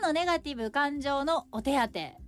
なのネガティブ感情のお手当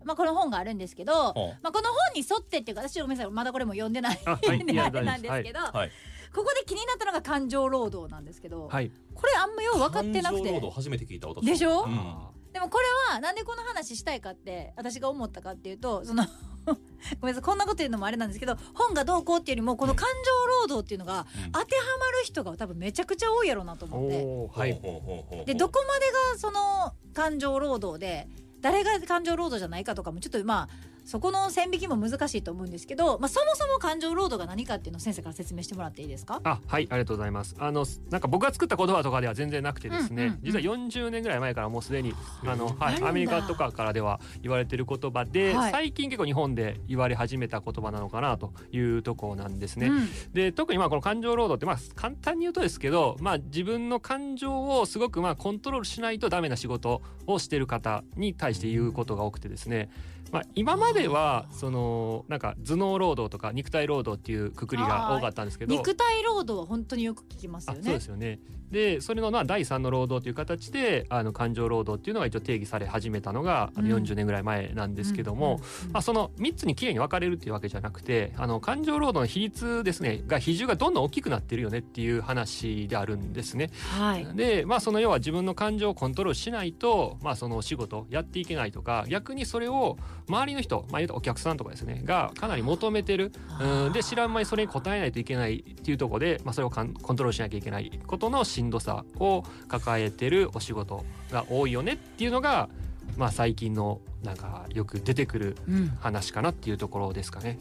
まあこの本があるんですけど、ほまあこの本に沿ってっていうか私ごめんなさいまだこれも読んでないあはい。なんですけど、はい。ここで気になったのが感情労働なんですけど、はい。これあんまよう分かってなくて。感情労働初めて聞いた私でしょ？うん。あでもこれはなんでこの話したいかって私が思ったかっていうとその ごめんなさいこんなこと言うのもあれなんですけど本がどうこうっていうよりもこの感情労働っていうのがうん。当てはまる人が多分めちゃくちゃ多いやろうなとー思って。はい。ほうほうほうほうほうでどこまでがその感情労働で誰が感情労働じゃないかとかもちょっとまあそこの線引きも難しいと思うんですけど、まあ、そもそも感情労働が何かっていうのを先生から説明してもらっていいですか？あはいありがとうございます。あのなんか僕が作った言葉とかでは全然なくてですね、うんうんうん。実は40年ぐらい前からもうすでにあの、はい、アメリカとかからでは言われてる言葉で、はい。最近結構日本で言われ始めた言葉なのかなというところなんですね。うん。で特にまあこの感情労働ってまあ簡単に言うとですけど、まあ、自分の感情をすごくまあコントロールしないとダメな仕事をしてる方に対して言うことが多くてですね、まあ、今まではそのなんか頭脳労働とか肉体労働っていうくくりが多かったんですけど。肉体労働は本当によく聞きますあよねそうですよねでそれのまあ第三の労働という形であの感情労働っていうのが一応定義され始めたのがあのうん。40年ぐらい前なんですけども、まあ、その3つにきれいに分かれるっていうわけじゃなくてあの感情労働の比率ですねが比重がどんどん大きくなってるよねっていう話であるんですね。はい。でまあその要は自分の感情をコントロールしないと、まあ、そのお仕事やっていけないとか逆にそれを周りの人、まあ、言うとお客さんとかですねがかなり求めてる。うん。で知らん間にそれに応えないといけないっていうところで、まあ、それをかんコントロールしなきゃいけないことのしんどさを抱えてるお仕事が多いよねっていうのが、まあ、最近のなんかよく出てくるうん。話かなっていうところですかね。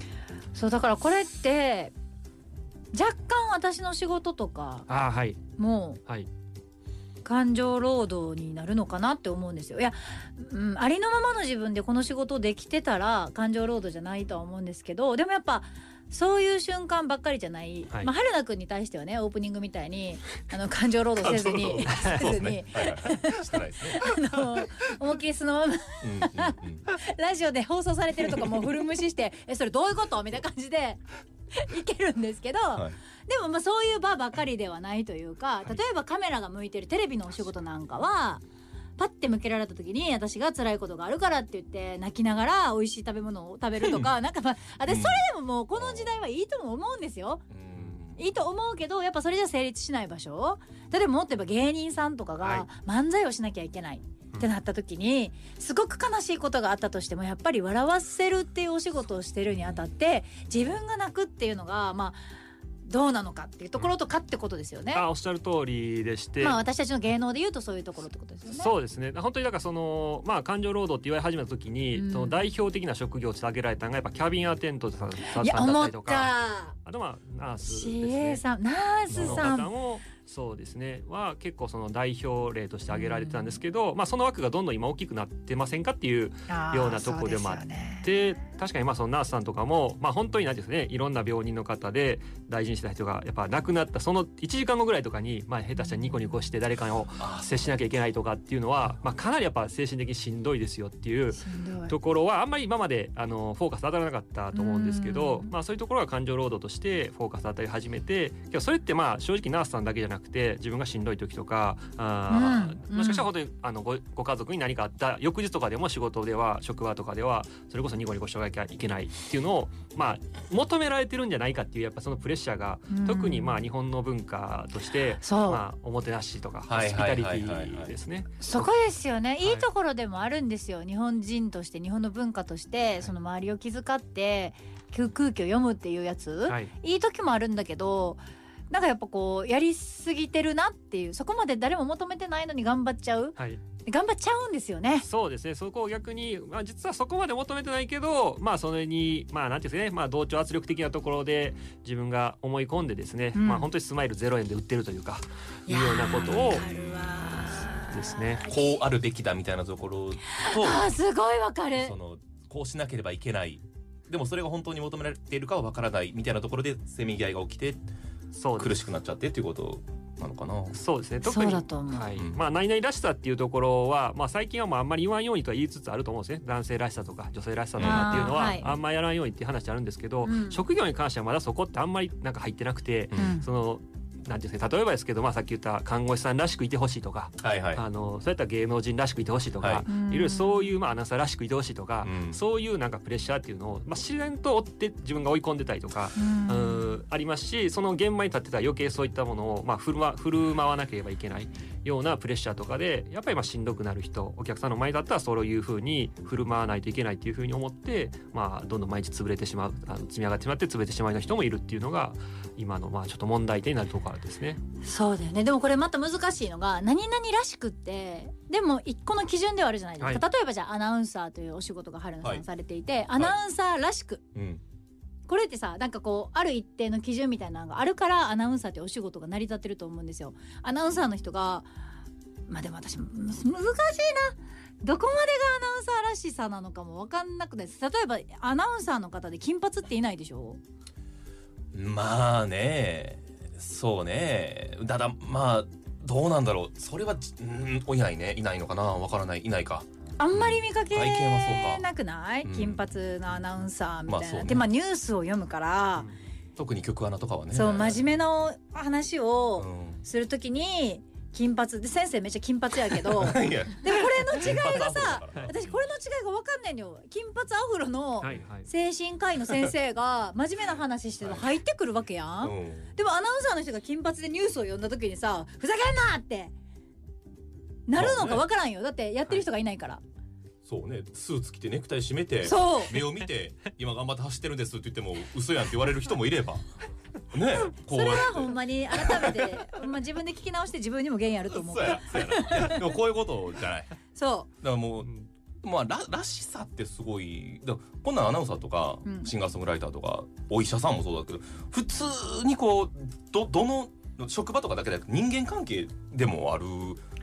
そうだからこれって若干私の仕事とかあーはい。もはい。感情労働になるのかなって思うんですよ。いや、うん、ありのままの自分でこの仕事できてたら感情労働じゃないとは思うんですけどでもやっぱそういう瞬間ばっかりじない、はい。まあ春菜くんに対してはねオープニングみたいに あの感情労働せずに せずに、思いっきりそのままラジオで放送されてるとかもう古無視して「えそれどういうこと?」みたいな感じでいけるんですけど、はい。でもまあそういう場ばかりではないというか例えばカメラが向いてるテレビのお仕事なんかはパッて向けられた時に私が辛いことがあるからって言って泣きながら美味しい食べ物を食べるとかなんかまあ私それでももうこの時代はいいとも思うんですよ。うん。いいと思うけどやっぱそれじゃ成立しない場所。例えばもっと言えば芸人さんとかが漫才をしなきゃいけないってなった時にすごく悲しいことがあったとしてもやっぱり笑わせるっていうお仕事をしてるにあたって自分が泣くっていうのがまあどうなのかっていうところとかってことですよね。あおっしゃる通りでして、まあ私たちの芸能で言うとそういうところってことですよね。そうですね本当にだからそのまあ感情労働って言われ始めた時に、うんその代表的な職業として挙げられたのがやっぱキャビンアテントさんさんいや思っだったりとかた。あとまあナースですね。さんナースのさん。方もそうですね。は結構その代表例として挙げられてたんですけど、まあその枠がどんどん今大きくなってませんかっていうようなとこでもあってねで確かにまあそのナースさんとかもまあ本当になんていうんですかね。いろんな病人の方で大事にしてた人がやっぱ亡くなったその1時間後ぐらいとかにまあ下手したらニコニコして誰かをあ接しなきゃいけないとかっていうのは、まあ、かなりやっぱ精神的にしんどいですよっていうところはあんまり今まであのフォーカス当たらなかったと思うんですけどうん。まあそういうところが感情労働としてフォーカス当たり始めてそれってまあ正直ナースさんだけじゃなくて自分がしんどい時とかあー、うんもしかしたら本当にあのごご家族に何かあった翌日とかでも仕事では職場とかではそれこそニコニコしとかなきゃいけないっていうのをまあ求められてるんじゃないかっていうやっぱそのプレッシャーがうん。特にまあ日本の文化としてそう、まあおもてなしとかホはいスピタリテはい。はいはいはいィですね。そこですよね、い。い、いところでもあるんですよ。日本人として日本の文化としてその周りを気遣って空空気を読むっていうやつ、はい。いい時もあるんだけどなんかやっぱこうやりすぎてるなっていうそこまで誰も求めてないのに頑張っちゃう。はい、頑張っちゃうんですよね。そうですね。そこを逆に、まあ、実はそこまで求めてないけどまあそれにまあなんていうんですかね、まあ、同調圧力的なところで自分が思い込んでですね、うん。まあ本当にスマイル0円で売ってるというかいうようなことをですね。こうあるべきだみたいなところとあーすごいわかる。そのこうしなければいけない。でもそれが本当に求められているかはわからないみたいなところでせめぎ合いが起きて苦しくなっちゃってっていうことなのかな。そうですね。特そうにだと思う、はい。うん。まあ何々らしさっていうところは、まあ、最近はもうあんまり言わんようにとは言いつつあると思うんですね。男性らしさとか女性らしさとかっていうのはあんまりやらんようにっていう話あるんですけど、うん。職業に関してはまだそこってあんまりなんか入ってなくて、うん。そのなんですか例えばですけど、まあ、さっき言った看護師さんらしくいてほしいとか、はいはい。あのそういった芸能人らしくいてほしいとか、はい。うんいろいろそういう、まあ、アナウンサーらしくいてほしいとか、うん。そういうなんかプレッシャーっていうのを、まあ、自然と追って自分が追い込んでたりとか、うん。うんありますしその現場に立ってたら余計そういったものを、まあ、振る舞振る舞わなければいけないようなプレッシャーとかでやっぱりまあしんどくなる人お客さんの前だったらそういうふうに振る舞わないといけないっていうふうに思って、まあ、どんどん毎日潰れてしまうあの積み上がってしまって潰れてしまうような人もいるっていうのが今のまあちょっと問題点になるところですね。そうだよね。でもこれまた難しいのが何々らしくってでも一個の基準ではあるじゃないですか、例えばじゃあアナウンサーというお仕事が春菜さはい。んされていて、アナウンサーらしく。うん。これってさなんかこうある一定の基準みたいなのがあるからアナウンサーってお仕事が成り立ってると思うんですよ。アナウンサーの人がまあでも私む難しいな。どこまでがアナウンサーらしさなのかも分かんなくないです。例えばアナウンサーの方で金髪っていないでしょ？まあねそうね。ただまあどうなんだろう。それはじうんいないね。いないのかな。わからない。いないか。あんまり見かけなくない、うん。金髪のアナウンサーみたいな、まあね。でまあニュースを読むから、特に曲穴とかはね。そう真面目な話うをん。するときに金髪。で先生めっちゃ金髪やけど。でもこれの違いがさ私これの違いが分かんないんだよ。金髪アフロのはいはい。精神科医の先生が 真面目な話しても入ってくるわけやん、うん。でもアナウンサーの人が金髪でニュースを読んだ時にさふざけんなってなるのか分からんよ。だってやってる人がいないから、そうねスーツ着てネクタイ締めて目を見て今頑張って走ってるんですって言っても嘘やんって言われる人もいれば。ねこそれはほんまに改めてま自分で聞き直して自分にも原因あると思う。そうやそうやでもこういうことじゃない。そだからもうまあららしさってすごいだこんなんアナウンサーとか、うん。シンガーソングライターとかお医者さんもそうだけど普通にこうどどの職場とかだけでなく人間関係でもある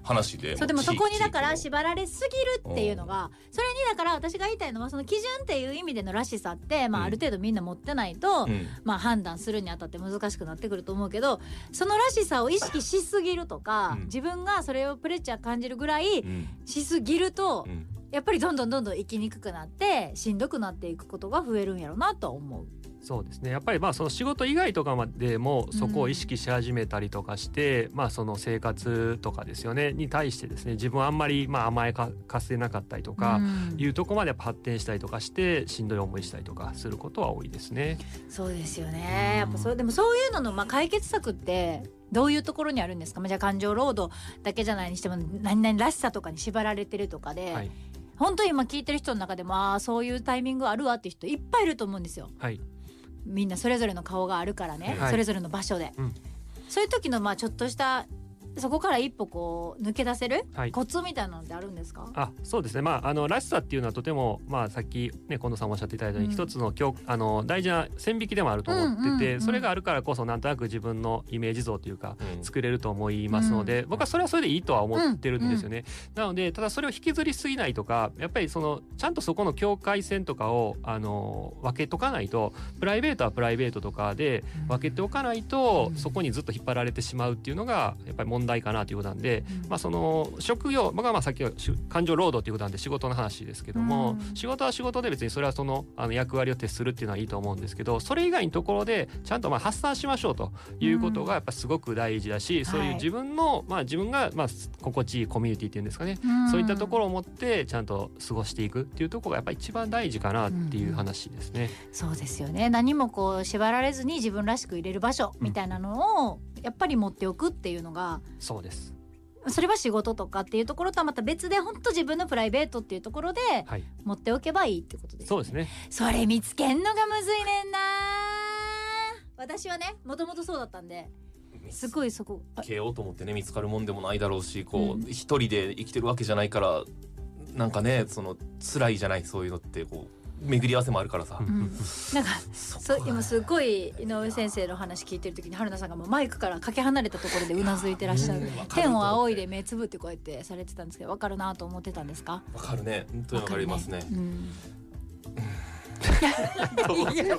話でうそうでもそこにだから縛られすぎるっていうのがそれにだから私が言いたいのはその基準っていう意味でのらしさって、まあ、うん。ある程度みんな持ってないと、のうん。まあ、判断するにあたって難しくなってくると思うけどそのらしさを意識しすぎるとか、うん。自分がそれをプレッシャー感じるぐらいうん。しすぎると、うん。やっぱりどんどんどんどん生きにくくなってしんどくなっていくことが増えるんやろうなとは思う。そうですねやっぱりまあその仕事以外とかまでもそこを意識し始めたりとかして、まあその生活とかですよねに対してですね自分はあんまりまあ甘やかかせなかったりとか、うんいうとこまで発展したりとかしてしんどい思いしたりとかすることは多いですね。そうですよね。やっぱそれでもそういうののまあ解決策ってどういうところにあるんですか？まあじゃあ感情労働だけじゃないにしても何々らしさとかに縛られてるとかで、はい本当に今聞いてる人の中でもああそういうタイミングあるわっていう人いっぱいいると思うんですよ。はいみんなそれぞれの顔があるからね、はい。それぞれの場所で、うん。そういう時のまあちょっとしたそこから一歩こう抜け出せる、はい。コツみたいなのってあるんですか？あそうですね。まああのらしさっていうのはとてもまあさっきね近藤さんもおっしゃっていただいたように、うん。一つの今日あの大事な線引きでもあると思ってて、うんうんうんそれがあるからこそなんとなく自分のイメージ像というかうん。作れると思いますので、僕はそれはそれでいいとは思ってるんですよね。なのでただそれを引きずりすぎないとかやっぱりそのちゃんとそこの境界線とかをあの分けとかないとプライベートはプライベートとかで分けておかないと、うんそこにずっと引っ張られてしまうっていうのがやっぱり問題かなということなんで、うん。まあ、その職業僕はまあさっきはし感情労働ということなんで仕事の話ですけども、うん。仕事は仕事で別にそれはそのあの役割を徹するっていうのはいいと思うんですけどそれ以外のところでちゃんとまあ発散しましょうということがやっぱすごく大事だし、そういう自分の、まあ、自分がまあ心地いいコミュニティっていうんですかね、ん。そういったところを持ってちゃんと過ごしていくっていうところがやっぱり一番大事かなっていう話ですね。そうですよね。何もこう縛られずに自分らしく入れる場所みたいなのをやっぱり持っておくっていうのがそうです。それは仕事とかっていうところとはまた別で本当自分のプライベートっていうところではい。持っておけばいいってことです、そうですね。それ見つけんのがむずいねんな。私はねもともとそうだったんですごいそこあつけようと思ってね見つかるもんでもないだろうしこうん。う一人で生きてるわけじゃないからなんかねその辛いじゃないそういうのってこう巡り合わせもあるからさ、うん。なんかそ今すごい井上先生の話聞いてる時に春菜さんがもうマイクからかけ離れたところでうなずいてらっしゃる。天を仰いで目つぶってこうやってされてたんですけど分かるなと思ってたんですか？わかるね。本当にわかりますね。うん。どうしよう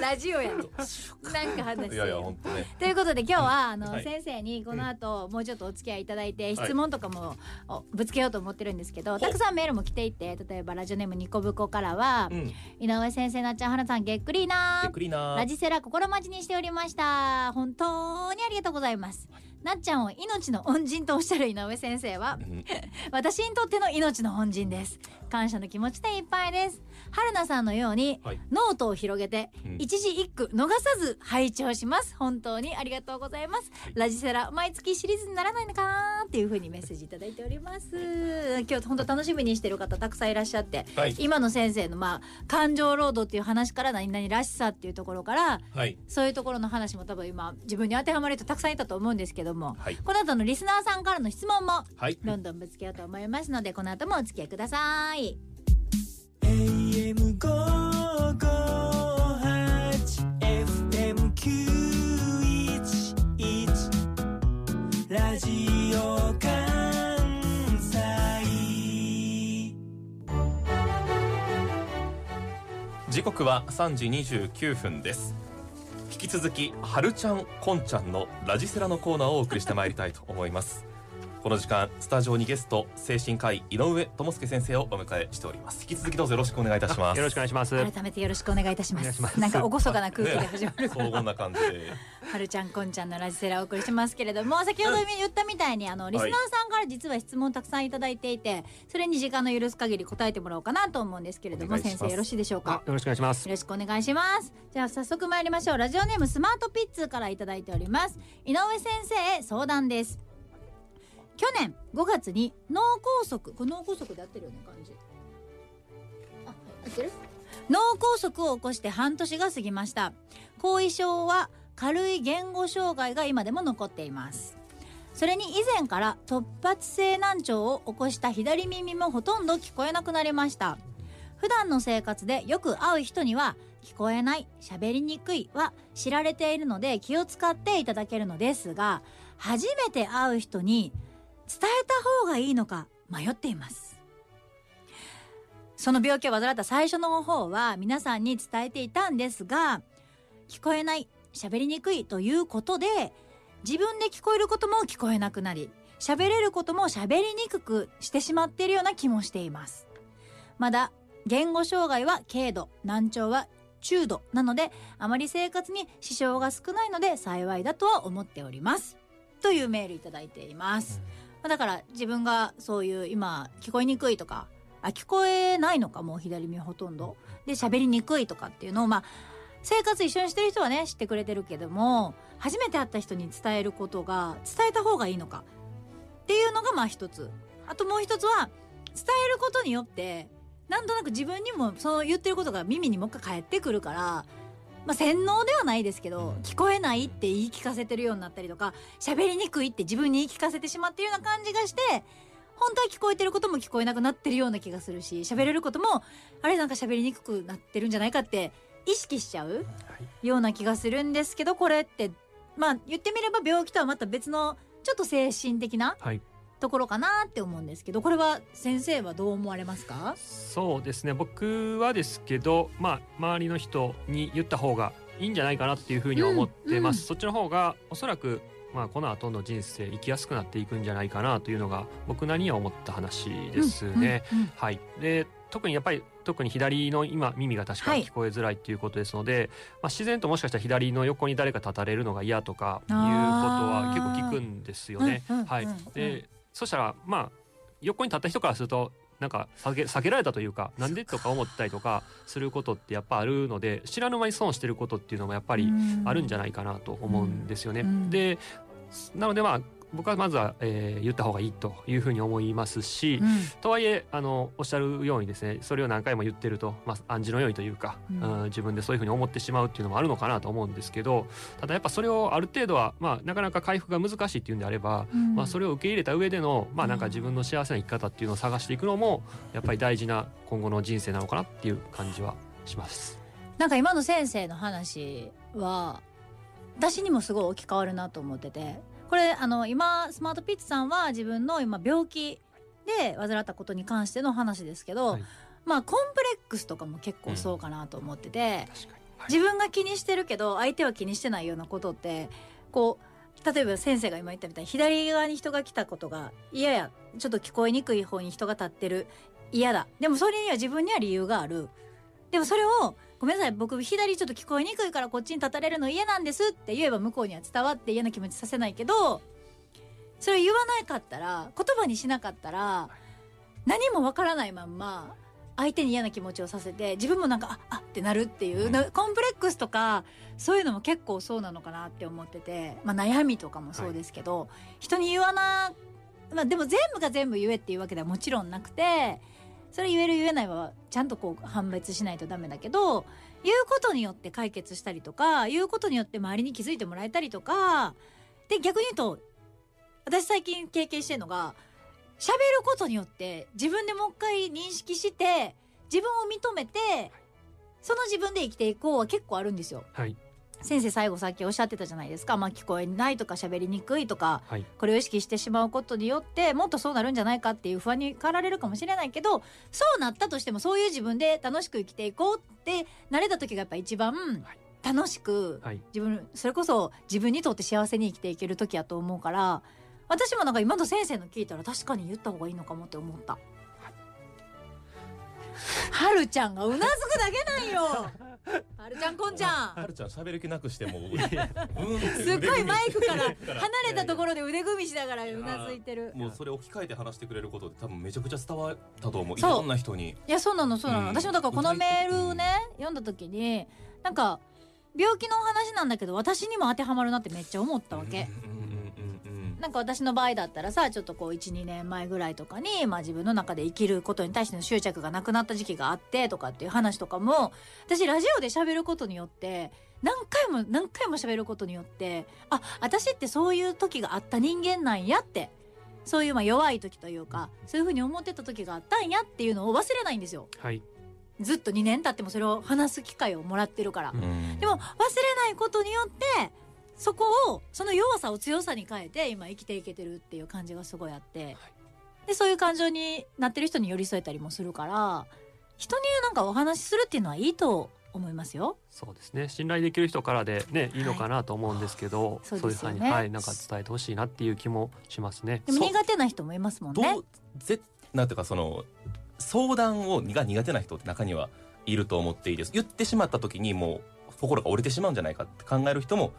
ラジオやなんか話いやいや本当ね。ということで今日はあの、はい。先生にこの後もうちょっとお付き合いいただいて質問とかもおぶつけようと思ってるんですけど、たくさんメールも来ていて例えばラジオネームニコブコからは、うん。井上先生なっちゃんはなさんげっくりなゆっくりなラジセラ心待ちにしておりました。本当にありがとうございますなっちゃんを命の恩人とおっしゃる井上先生はうん。私にとっての命の恩人です。感謝の気持ちでいっぱいです。春菜さんのようにはい。ノートを広げてうん。一字一句逃さず拝聴します。本当にありがとうございます、はい。ラジセラ毎月シリーズにならないのかなっていう風にメッセージいただいております。今日本当楽しみにしてる方たくさんいらっしゃってはい。今の先生のまあ感情労働っていう話から何々らしさっていうところからはい。そういうところの話も多分今自分に当てはまる人たくさんいたと思うんですけどもはい。この後のリスナーさんからの質問もはい。どんどんぶつけようと思いますのでこの後もお付き合いください。AM 五五八 FM 九一一。ラジオ関西。時刻は3時29分です。引き続きはるちゃんこんちゃんのラジセラのコーナーをお送りしてまいりたいと思います。この時間スタジオにゲスト精神科医井上智介先生をお迎えしております引き続きどうぞよろしくお願いいたしますよろしくお願いします。改めてよろしくお願いいたしますなんか厳かな空気で始まる荘厳な感じではるちゃんこんちゃんのラジセラをお送りしますけれども先ほど言ったみたいにあのリスナーさんから実は質問たくさんいただいていてそれに時間の許す限り答えてもらおうかなと思うんですけれども先生よろしいでしょうかあよろしくお願いしますよ。ろしくお願いしますじゃあ早速参りましょうラジオネームスマートピッツからいただいております井上先生へ相談です去年5月に脳梗塞これ脳梗塞で合ってるよね感じあ合ってる？脳梗塞を起こして半年が過ぎました。後遺症は軽い言語障害が今でも残っています。それに以前から突発性難聴を起こした左耳もほとんど聞こえなくなりました。普段の生活でよく会う人には聞こえない喋りにくいは知られているので気を使っていただけるのですが初めて会う人に伝えた方がいいのか迷っています。その病気を患った最初の方は皆さんに伝えていたんですが聞こえない喋りにくいということで自分で聞こえることも聞こえなくなり喋れることも喋りにくくしてしまっているような気もしています。まだ言語障害は軽度難聴は中度なのであまり生活に支障が少ないので幸いだとは思っております。というメールいただいています、まあだから自分がそういう今聞こえにくいとかあ聞こえないのかもう左耳ほとんど。で喋りにくいとかっていうのをまあ生活一緒にしてる人はね知ってくれてるけども初めて会った人に伝えることが伝えた方がいいのか。っていうのがまあ一つ。あともう一つは伝えることによってなんとなく自分にもその言ってることが耳にもう一回返ってくるから、まあ、洗脳ではないですけど、うん聞こえないって言い聞かせてるようになったりとか喋りにくいって自分に言い聞かせてしまってるような感じがして本当は聞こえてることも聞こえなくなってるような気がするし喋れることもあれなんか喋りにくくなってるんじゃないかって意識しちゃうような気がするんですけどこれってまあ言ってみれば病気とはまた別のちょっと精神的なはい。ところかなって思うんですけどこれは先生はどう思われますか？そうですね。僕はですけど、まあ周りの人に言った方がいいんじゃないかなっていうふうに思ってます。うんうんそっちの方がおそらく。まあ、この後の人生生きやすくなっていくんじゃないかなというのが僕なりには思った話ですね。うんうんはい、で特にやっぱり特に左の今耳が確かに聞こえづらいっていうことですので、まあ、自然ともしかしたら左の横に誰か立たれるのが嫌とかいうことは結構聞くんですよね。うんうんうんはいうん、でそしたらまあ横に立った人からするとなんか避け避けられたというかなんでとか思ったりとかすることってやっぱあるので知らぬ間に損してることっていうのもやっぱりあるんじゃないかなと思うんですよね。うん。でなのでまあ僕はまずは、えー言った方がいいというふうに思いますし、とはいえあのおっしゃるようにですねそれを何回も言ってると、まあ、暗示のようにというか、うん。うん自分でそういうふうに思ってしまうっていうのもあるのかなと思うんですけどただやっぱそれをある程度は、まあ、なかなか回復が難しいっていうんであれば、まあ、それれを受け入れた上での、まあ、なんか自分の幸せな生き方っていうのを探していくのもやっぱり大事な今後の人生なのかなっていう感じはします。なんか今の先生の話は私にもすごい置き換わるなと思っててこれあの今スマートピッツさんは自分の今病気で患ったことに関しての話ですけど、はい。まあコンプレックスとかも結構そうかなと思ってて、確か自分が気にしてるけど相手は気にしてないようなことってこう例えば先生が今言ったみたいに左側に人が来たことが嫌やちょっと聞こえにくい方に人が立ってる嫌だ。でもそれには自分には理由がある。でもそれをごめんなさい僕左ちょっと聞こえにくいからこっちに立たれるの嫌なんですって言えば向こうには伝わって嫌な気持ちさせないけどそれ言わなかったら言葉にしなかったら何もわからないまんま相手に嫌な気持ちをさせて自分もなんかああってなるっていう、なコンプレックスとかそういうのも結構そうなのかなって思ってて、まあ、悩みとかもそうですけど、人に言わな、まあ、でも全部が全部言えっていうわけではもちろんなくてそれ言える言えないはちゃんとこう判別しないとダメだけど言うことによって解決したりとか言うことによって周りに気づいてもらえたりとかで逆に言うと私最近経験してるのが喋ることによって自分でもう一回認識して自分を認めてその自分で生きていこうは結構あるんですよ。はい先生最後さっきおっしゃってたじゃないですか、まあ、聞こえないとか喋りにくいとかはい。これを意識してしまうことによってもっとそうなるんじゃないかっていう不安に駆られるかもしれないけどそうなったとしてもそういう自分で楽しく生きていこうってなれた時がやっぱ一番楽しくはい。自分それこそ自分にとって幸せに生きていける時やと思うから私もなんか今の先生の聞いたら確かに言った方がいいのかもって思った。はるちゃんがうなずくだけなんよ。はるちゃんこんちゃん。はるちゃん喋る気なくしてもうん すっごいマイクから離れたところで腕組みしながらうなずいてる。もうそれ置き換えて話してくれることで多分めちゃくちゃ伝わったと思ういろんな人にいやそうなのそうなの、うん私もだからこのメールをね読んだ時になんか病気のお話なんだけど私にも当てはまるなってめっちゃ思ったわけ。うんなんか私の場合だったらさちょっとこう12年前ぐらいとかに、まあ、自分の中で生きることに対しての執着がなくなった時期があってとかっていう話とかも私ラジオで喋ることによって何回も何回も喋ることによってあ私ってそういう時があった人間なんやってそういうまあ弱い時というかそういうふうに思ってた時があったんやっていうのを忘れないんですよ。はい。ずっと2年経ってもそれを話す機会をもらってるから。でも忘れないことによってそこをその弱さを強さに変えて今生きていけてるっていう感じがすごいあって、でそういう感情になってる人に寄り添えたりもするから人になんかお話しするっていうのはいいと思いますよ。そうですね。信頼できる人からでねい。いのかなと思うんですけど、そうそういうふうですよねにはいなんか伝えてほしいなっていう気もしますね。でも苦手な人もいますもんね。ど。うぜなんていうかその相談をが苦手な人って中にはいると思っていいです。言ってしまった時にもう心が折れてしまうんじゃないかって考える人も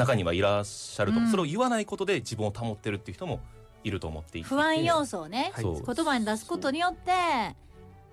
中にはいらっしゃると、うん。それを言わないことで自分を保ってるっていう人もいると思っていて。不安要素をね、はい。言葉に出すことによって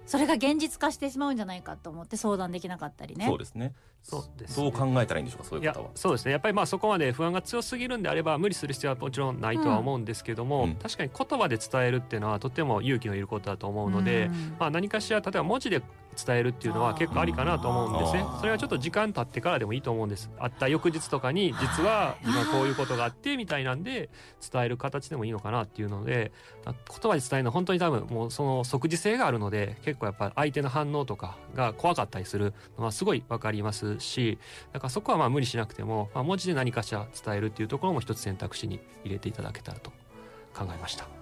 それが現実化してしまうんじゃないかと思って相談できなかったりね。そうですね。そうですどねう考えたらいいんでしょうかそういう方はそうですね。やっぱりまあそこまで不安が強すぎるんであれば無理する必要はもちろんないとは思うんですけども、うん。確かに言葉で伝えるっていうのはとても勇気のいることだと思うので、うん。まあ、何かしら例えば文字で伝えるっていうのは結構ありかなと思うんですね。それはちょっと時間経ってからでもいいと思うんです。会った翌日とかに実は今こういうことがあってみたいなんで伝える形でもいいのかなっていうのであ言葉で伝えるのは本当に多分もうその即時性があるので結構やっぱ相手の反応とかが怖かったりするのはすごい分かりますしだからそこはまあ無理しなくても、まあ、文字で何かしら伝えるっていうところも一つ選択肢に入れていただけたらと考えました。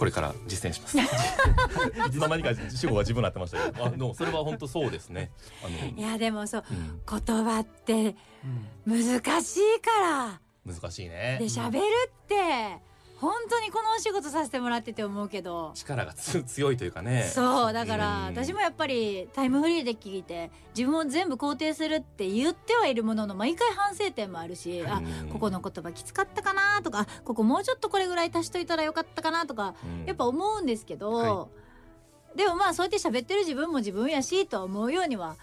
これから実践します。いつの間にか主語が自分になってましたけど。あでもそれは本当そうですね。あのいやでもそううん。言葉って難しいから。難しいね。で喋るって本当にこのお仕事させてもらってて思うけど、力がつ強いというかね。そうだからうん。私もやっぱりタイムフリーで聞いて自分を全部肯定するって言ってはいるものの毎回反省点もあるし、あうん。ここの言葉きつかったかなとかあここもうちょっとこれぐらい足しといたらよかったかなとかうん。やっぱ思うんですけど、はでもまあそうやって喋ってる自分も自分やしとは思うようには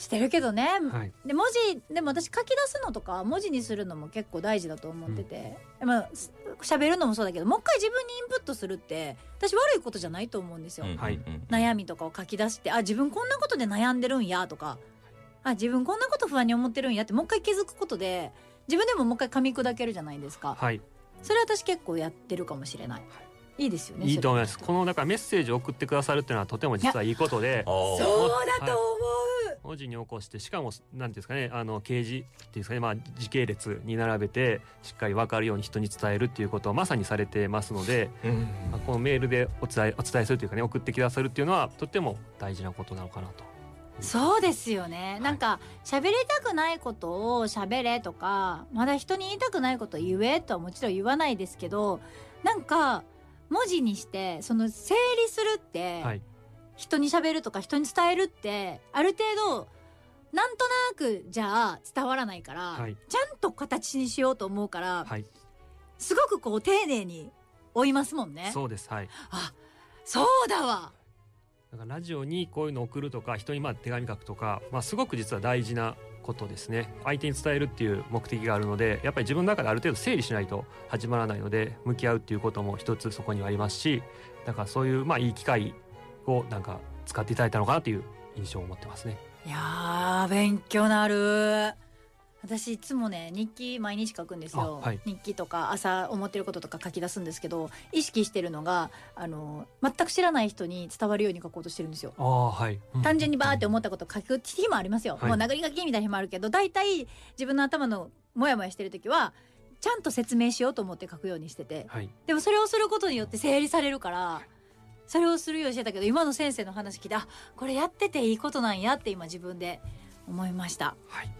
してるけどね、はい。で文字でも私書き出すのとか文字にするのも結構大事だと思ってて、まあす喋るのもそうだけどもう一回自分にインプットするって私悪いことじゃないと思うんですよ。うんはい。うん悩みとかを書き出してあ自分こんなことで悩んでるんやとかあ自分こんなこと不安に思ってるんやってもう一回気づくことで自分でももう一回噛み砕けるじゃないですか。はい。それ私結構やってるかもしれない。い。いですよねいいと思います。このだからメッセージを送ってくださるっていうのはとても実はいいことで。そうだと思う、文字に起こしてしかもなんていうんですかねあの掲示っていうんですかねまあ時系列に並べてしっかり分かるように人に伝えるっていうことをまさにされてますので、うん。まあ、このメールでお伝えお伝えするというかね送ってくださるっていうのはとっても大事なことなのかなとそうですよね、なんか喋りたくないことを喋れとかまだ人に言いたくないことを言えとはもちろん言わないですけどなんか文字にしてその整理するって、はい人に喋るとか人に伝えるってある程度なんとなくじゃあ伝わらないから、はい。ちゃんと形にしようと思うから、はい。すごくこう丁寧に追いますもんね。そうですはい。あそうだわ。だからラジオにこういうのを送るとか人にまあ手紙書くとか、まあ、すごく実は大事なことですね。相手に伝えるっていう目的があるのでやっぱり自分の中である程度整理しないと始まらないので向き合うっていうことも一つそこにはありますしだからそういうまあいい機会をなんか使っていただいたのかなという印象を持ってますね。いやー勉強なる。私いつもね日記毎日書くんですよ、あはい。日記とか朝思ってることとか書き出すんですけど意識してるのがあの全く知らない人に伝わるように書こうとしてるんですよ。はい、うん単純にバーって思ったこと書く日もありますよ、はい。もう殴り書きみたいな日もあるけど大体自分の頭のモヤモヤしてる時はちゃんと説明しようと思って書くようにしてて。はい。でもそれをすることによって整理されるからそれをするようにしてたけど今の先生の話聞いてあこれやってていいことなんやって今自分で思いました。はい。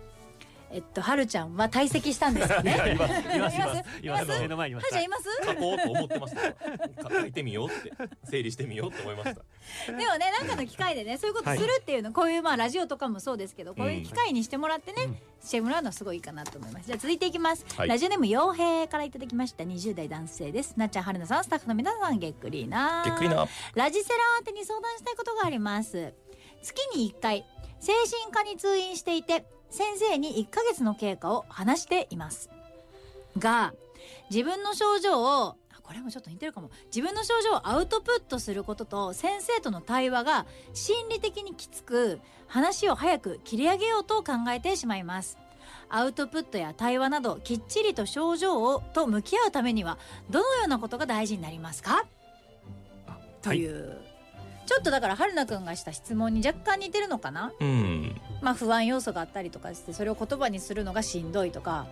えっとはるちゃんは退席したんですよね。います。いますいいまます？すい目の前にいまはるゃんいます？書こうと思ってました。書いてみようって整理してみようって思いました。でもねなんかの機会でねそういうことするっていうの、こういうまあラジオとかもそうですけどこういう機会にしてもらってね、うん。してもらうのはすごいいいかなと思います。じゃあ続いていきます、はい。ラジオネーム陽平からいただきました20代男性です。なっちゃんはるなさんスタッフの皆さんげっくりなげっくりな。ラジセラ宛てに相談したいことがあります。月に1回精神科に通院していて先生に1ヶ月の経過を話しています。が自分の症状をあこれもちょっと似てるかも。自分の症状をアウトプットすることと先生との対話が心理的にきつく話を早く切り上げようと考えてしまいます。アウトプットや対話などきっちりと症状をと向き合うためにはどのようなことが大事になりますか？あという、ちょっとだから春菜くんがした質問に若干似てるのかな？うん。まあ不安要素があったりとかしてそれを言葉にするのがしんどいとか。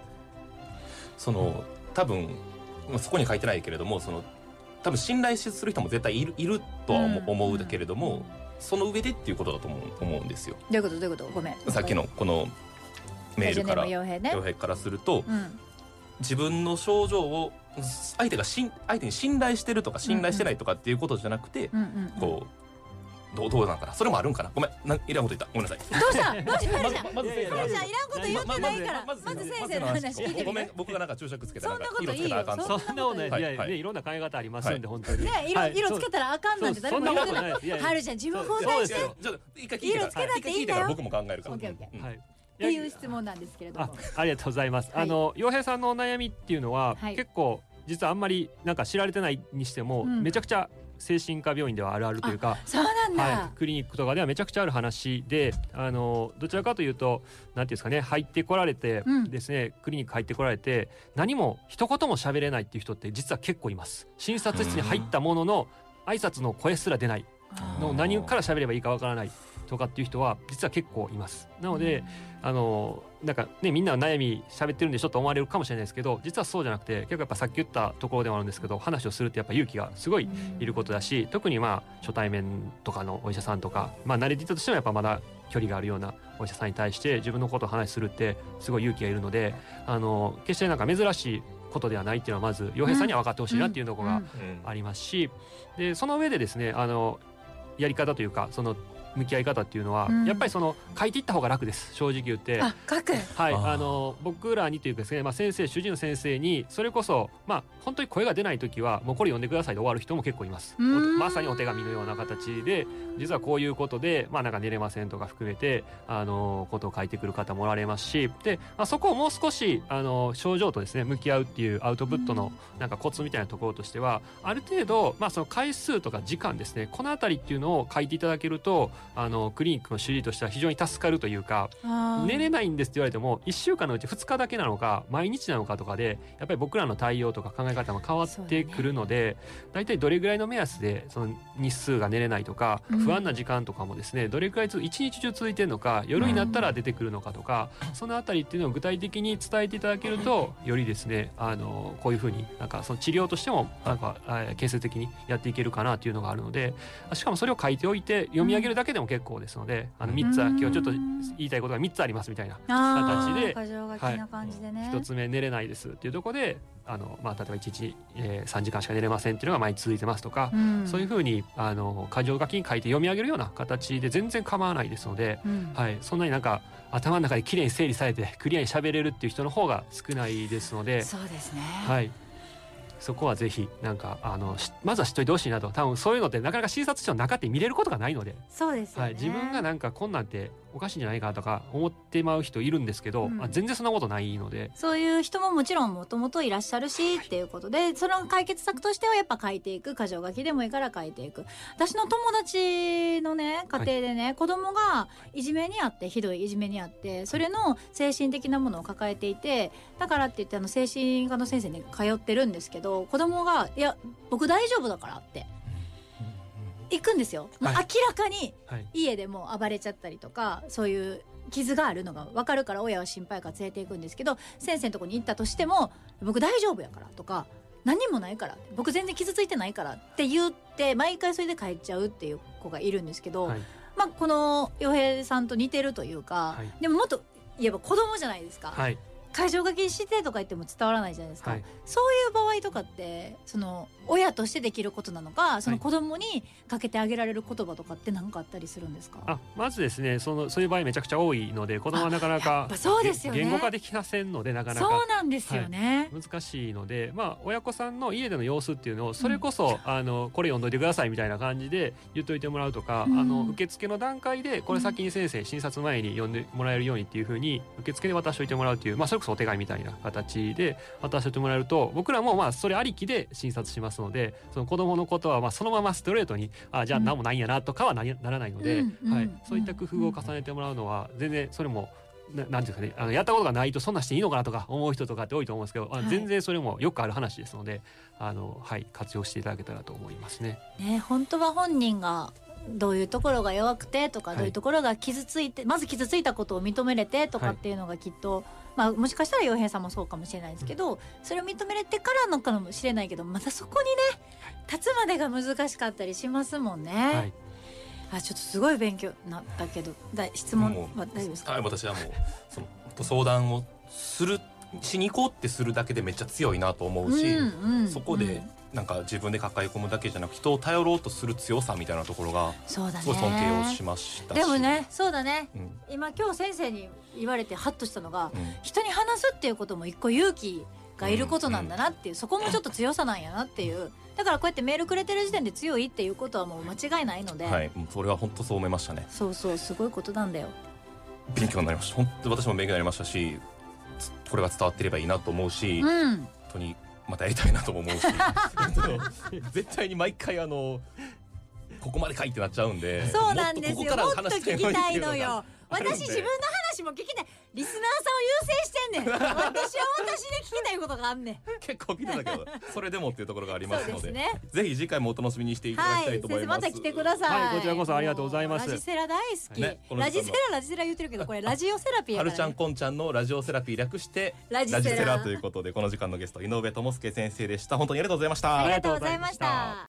その多分まあそこに書いてないけれどもその多分信頼する人も絶対いるいるとは思,、うん。思うだけれどもその上でっていうことだと思う思うんですよ。どういうこと？どういうこと？ごめん。さっきのこのメールからラジオネーム傭兵ね。洋平からするとうん。自分の症状を相手がしん相手に信頼してるとか信頼してないとかっていうことじゃなくて、うんうんうん。こうどうどうなんかなそれもあるんかな？ごめんなんいらんこと言った。ごめんなさい。どうした？どうした？まずまずちゃんいらんこと言ってないから。ままず先生の話。聞いてごめん僕がなんか注釈つけたそんなこといいよ。と。そんなことない、はいい。やいろんな考え方ありますんで、本当に。ね色はい。色つけたらあかんなんて誰も言ってない。そうそんなことない。いやいや春ちゃん自分交代してっそうですよ。ちょっと一回聞いてから色つけなくていい。んだよ。僕も考えるから。オッケーオッケー。うん。はい。ていう質問なんですけれどあも、ありがとうございます。はい。あの洋平さんのお悩みっていうのは、はい。結構実はあんまりなんか知られてないにしても、うん。めちゃくちゃ精神科病院ではあるあるというか。そうなんだ、はい、クリニックとかではめちゃくちゃある話であのどちらかというと何ていうんですかね入ってこられてうん。ですね、クリニック入ってこられて何も一言も喋れないっていう人って実は結構います。診察室に入ったものの挨拶の声すら出ない。の何から喋ればいいかわからないとかっていう人は実は結構います。なので、あのなんかねみんな悩み喋ってるんでしょと思われるかもしれないですけど実はそうじゃなくて結構やっぱさっき言ったところでもあるんですけど話をするってやっぱ勇気がすごいいることだし特にまあ初対面とかのお医者さんとかまあ慣れていたとしてもやっぱまだ距離があるようなお医者さんに対して自分のことを話するってすごい勇気がいるのであの決してなんか珍しいことではないっていうのはまず洋平さんには分かってほしいなっていうところがうんうん。ありますしでその上でですねあのやり方というかその向き合い方っていうのは、うん。やっぱりその書いていった方が楽です。正直言って。あ書く。はい、あの僕らにというかですね、まあ、先生主治医の先生にそれこそまあ本当に声が出ない時はもうこれ読んでくださいで終わる人も結構います。まさにお手紙のような形で実はこういうことでまあなんか寝れませんとか含めてあのことを書いてくる方もおられますしで、まあ、そこをもう少しあの症状とですね向き合うっていうアウトプットのなんかコツみたいなところとしてはある程度まあその回数とか時間ですねこのあたりっていうのを書いていただけるとあのクリニックの主治医としては非常に助かるというか寝れないんですって言われても1週間のうち2日だけなのか毎日なのかとかでやっぱり僕らの対応とか考え方も変わってくるので、大体どれぐらいの目安でその日数が寝れないとかうん。不安な時間とかもですねどれくらいつ一日中続いてるのか夜になったら出てくるのかとか、そのあたりっていうのを具体的に伝えていただけるとよりですねあのこういうふうになんかその治療としてもなんかえー建設的にやっていけるかなっていうのがあるのでしかもそれを書いておいて読み上げるだけけでも結構ですのであの3つは今日ちょっと言いたいことが3つありますみたいなあ形でー箇条書きな感じでね、一つ目寝れないですっていうところであの、まあ、例えば1日、えー、3時間しか寝れませんっていうのが毎日続いてますとか、うん。そういうふうにあの箇条書きに書いて読み上げるような形で全然構わないですので、うん。はい、そんなになんか頭の中できれいに整理されてクリアに喋れるっていう人の方が少ないですので、そうですね、はい、そこはぜひなんかあのしまずは知っといてほしいなと。多分そういうのってなかなか診察室の中って見れることがないので、そうですよね、はい、自分がなんかこんなんておかしいんじゃないかとか思ってまう人いるんですけど、うん。あ全然そんなことないので。そういう人ももちろんもともといらっしゃるしっていうことでその解決策としてはやっぱ書いていく箇条書きでもいいから書いていく。私の友達のね家庭でね、子供がいじめにあってひどいいじめにあってそれの精神的なものを抱えていてだからって言ってあの精神科の先生に通ってるんですけど子供が「いや僕大丈夫だから」って行くんですよ。もうはい明らかにはい。家でも暴れちゃったりとかそういう傷があるのが分かるから親は心配から連れていくんですけど先生のとこに行ったとしても「僕大丈夫やから」とか「何にもないから」「僕全然傷ついてないから」って言って毎回それで帰っちゃうっていう子がいるんですけど、はい。まあこの洋平さんと似てるというか、はい。でももっと言えば子供じゃないですか。はい会場書きしてとか言っても伝わらないじゃないですか、はい。そういう場合とかってその親としてできることなのかその子供にかけてあげられる言葉とかって何かあったりするんですか？あまずですねそのそういう場合めちゃくちゃ多いので子供はなかなやかそうですよね。言語化できませんのでなかなそうかなんですよね、難しいので、まあ、親子さんの家での様子っていうのをそれこそ、あのこれ読んどいてくださいみたいな感じで言っといてもらうとか、うん。あの受付の段階でこれ先に先生診察前に読んでもらえるようにっていうふうに受付で渡しておいてもらうっていう、まあ、それこそお手紙みたいな形で渡してもらえると僕らもまあそれありきで診察しますのでその子供のことはまあそのままストレートにあじゃあ何もないんやなとかはならないので、はい、そういった工夫を重ねてもらうのは全然それもななんていうんですかねあのやったことがないとそんなしていいのかなとか思う人とかって多いと思うんですけど、あはい。全然それもよくある話ですのであの、はい、活用していただけたらと思いますね。ね本当は本人がどういうところが弱くてとか、はい。どういうところが傷ついてまず傷ついたことを認めれてとかはいっていうのがきっと、まあ、もしかしたら洋平さんもそうかもしれないですけど、それを認めれてからのかもしれないけどまたそこにね立つまでが難しかったりしますもんね。はい、あちょっとすごい勉強になったけどだ質問は大丈夫ですか？はい、私はもう その相談をするしに行こうってするだけでめっちゃ強いなと思うし、うんうん。そこでなんか自分で抱え込むだけじゃなく人を頼ろうとする強さみたいなところがそうだね。すごい尊敬をしましたし。でもねそうだね。うん。今今日先生に言われてハッとしたのがうん。人に話すっていうことも一個勇気がいることなんだなっていう、そこもちょっと強さなんやなっていう。だからこうやってメールくれてる時点で強いっていうことはもう間違いないので、はい、それは本当そう思いましたね。そうそうすごいことなんだよ。勉強になりました。本当私も勉強になりましたしつこれが伝わってればいいなと思うし、本うん。当にまたやりたいなとも思うし。絶対に毎回あのここまでかいってなっちゃうんで。そうなんですよ。もっともっとここから話して聞きたいのよ。私自分の話も聞きたい。リスナーさんを優先してんねん。私は私で聞きたいことがあんねん。結構聞いてたけどそれでもっていうところがありますので。ですね。ぜひ次回もお楽しみにしていただきたはいいと思います、先生また来てください、はいこちらこそありがとうございます。もラジセラ大好き、ねラジセララジセラ言ってるけどこれ ラジオセラピーやから、ね、はるちゃんこんちゃんのラジオセラピー略してラジセラ。ということでこの時間のゲスト井上智介先生でした。本当にありがとうございました。ありがとうございました